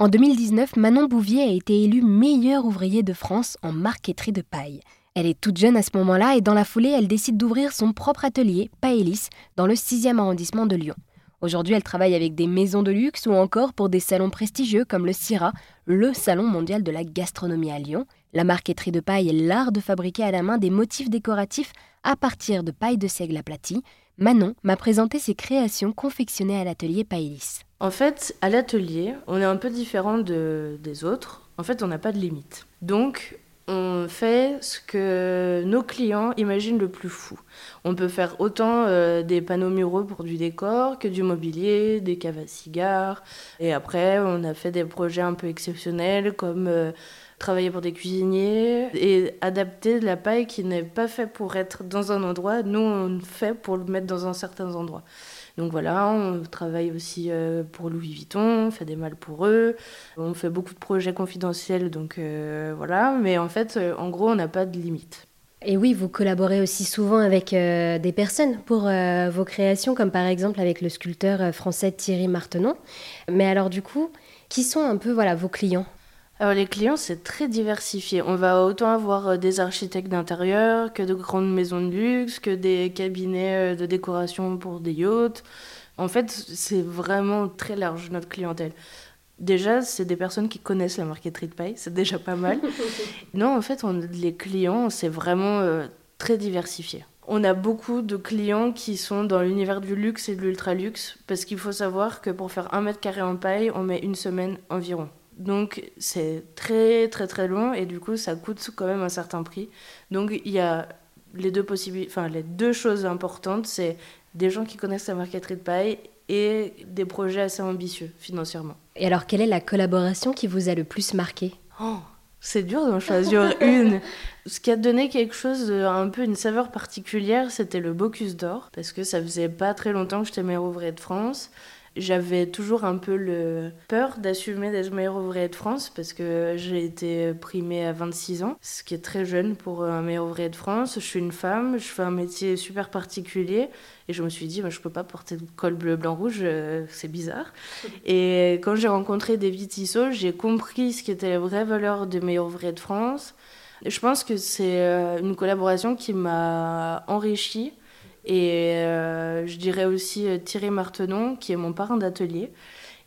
En 2019, Manon Bouvier a été élue meilleure ouvrier de France en marqueterie de paille. Elle est toute jeune à ce moment-là et dans la foulée, elle décide d'ouvrir son propre atelier, Paélis, dans le 6e arrondissement de Lyon. Aujourd'hui, elle travaille avec des maisons de luxe ou encore pour des salons prestigieux comme le CIRA, le Salon mondial de la gastronomie à Lyon. La marqueterie de paille est l'art de fabriquer à la main des motifs décoratifs à partir de paille de seigle aplatie. Manon m'a présenté ses créations confectionnées à l'atelier Paélis. En fait, à l'atelier, on est un peu différent de, des autres. En fait, on n'a pas de limite. Donc, on fait ce que nos clients imaginent le plus fou. On peut faire autant euh, des panneaux muraux pour du décor que du mobilier, des caves à cigares. Et après, on a fait des projets un peu exceptionnels comme euh, travailler pour des cuisiniers et adapter de la paille qui n'est pas fait pour être dans un endroit. Nous, on fait pour le mettre dans un certain endroit. Donc voilà, on travaille aussi euh, pour Louis Vuitton, on fait des malles pour eux, on fait beaucoup de projets confidentiels, donc euh, voilà, mais en fait, euh, en gros, on n'a pas de limite. Et oui, vous collaborez aussi souvent avec des personnes pour vos créations, comme par exemple avec le sculpteur français Thierry Martenon. Mais alors du coup, qui sont un peu voilà vos clients? Alors les clients, c'est très diversifié. On va autant avoir euh, des architectes d'intérieur que de grandes maisons de luxe, que des cabinets euh, de décoration pour des yachts. En fait, c'est vraiment très large notre clientèle. Déjà, c'est des personnes qui connaissent la marqueterie de paille, c'est déjà pas mal. non, en fait, on, les clients, c'est vraiment euh, très diversifié. On a beaucoup de clients qui sont dans l'univers du luxe et de l'ultra luxe, parce qu'il faut savoir que pour faire un mètre carré en paille, on met une semaine environ. Donc c'est très très très long et du coup ça coûte quand même un certain prix. Donc il y a les deux possibilités, enfin les deux choses importantes, c'est des gens qui connaissent la marqueterie de paille et des projets assez ambitieux financièrement. Et alors quelle est la collaboration qui vous a le plus marqué? Oh, c'est dur d'en choisir une. Ce qui a donné quelque chose, de, un peu une saveur particulière, c'était le Bocuse d'Or, parce que ça faisait pas très longtemps que j'étais meilleur ouvrier de France j'avais toujours un peu le peur d'assumer d'être meilleur ouvrier de France parce que j'ai été primée à 26 ans, ce qui est très jeune pour un meilleur ouvrier de France. Je suis une femme, je fais un métier super particulier et je me suis dit, bah, je peux pas porter de col bleu, blanc, rouge, euh, c'est bizarre. Et quand j'ai rencontré David Tissot, j'ai compris ce qui était la vraie valeur de meilleur ouvrier de France. Je pense que c'est euh, une collaboration qui m'a enrichie et euh, je dirais aussi euh, Thierry Martenon, qui est mon parrain d'atelier,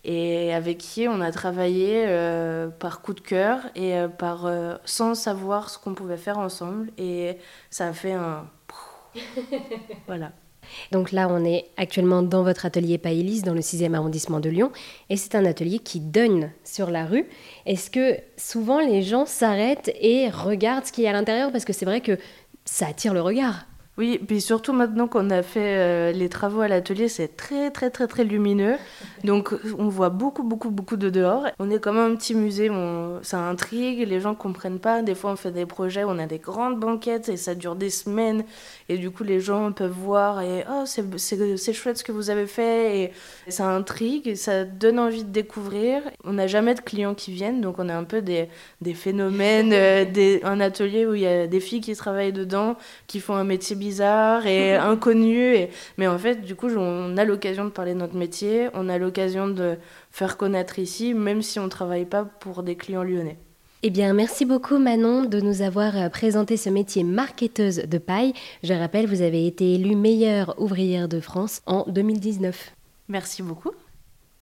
et avec qui on a travaillé euh, par coup de cœur et par, sans savoir ce qu'on pouvait faire ensemble. Et ça a fait un... voilà. Donc là, on est actuellement dans votre atelier Paélis, dans le 6e arrondissement de Lyon, et c'est un atelier qui donne sur la rue. Est-ce que souvent les gens s'arrêtent et regardent ce qu'il y a à l'intérieur? Parce que c'est vrai que ça attire le regard. Oui, puis surtout maintenant qu'on a fait euh, les travaux à l'atelier, c'est très très très très lumineux. Donc on voit beaucoup beaucoup beaucoup de dehors. On est comme un petit musée, on... ça intrigue, les gens comprennent pas. Des fois on fait des projets, on a des grandes banquettes et ça dure des semaines. Et du coup les gens peuvent voir et oh c'est chouette ce que vous avez fait et ça intrigue, ça donne envie de découvrir. On n'a jamais de clients qui viennent, donc on a un peu des, des phénomènes, euh, un atelier où il y a des filles qui travaillent dedans, qui font un métier bien bizarre et inconnu. Et... Mais en fait, du coup, on a l'occasion de parler de notre métier, on a l'occasion de faire connaître ici, même si on ne travaille pas pour des clients lyonnais. Eh bien, merci beaucoup Manon de nous avoir euh, présenté ce métier marketeuse de paille. Je rappelle, vous avez été élue meilleure ouvrière de France en 2019. Merci beaucoup.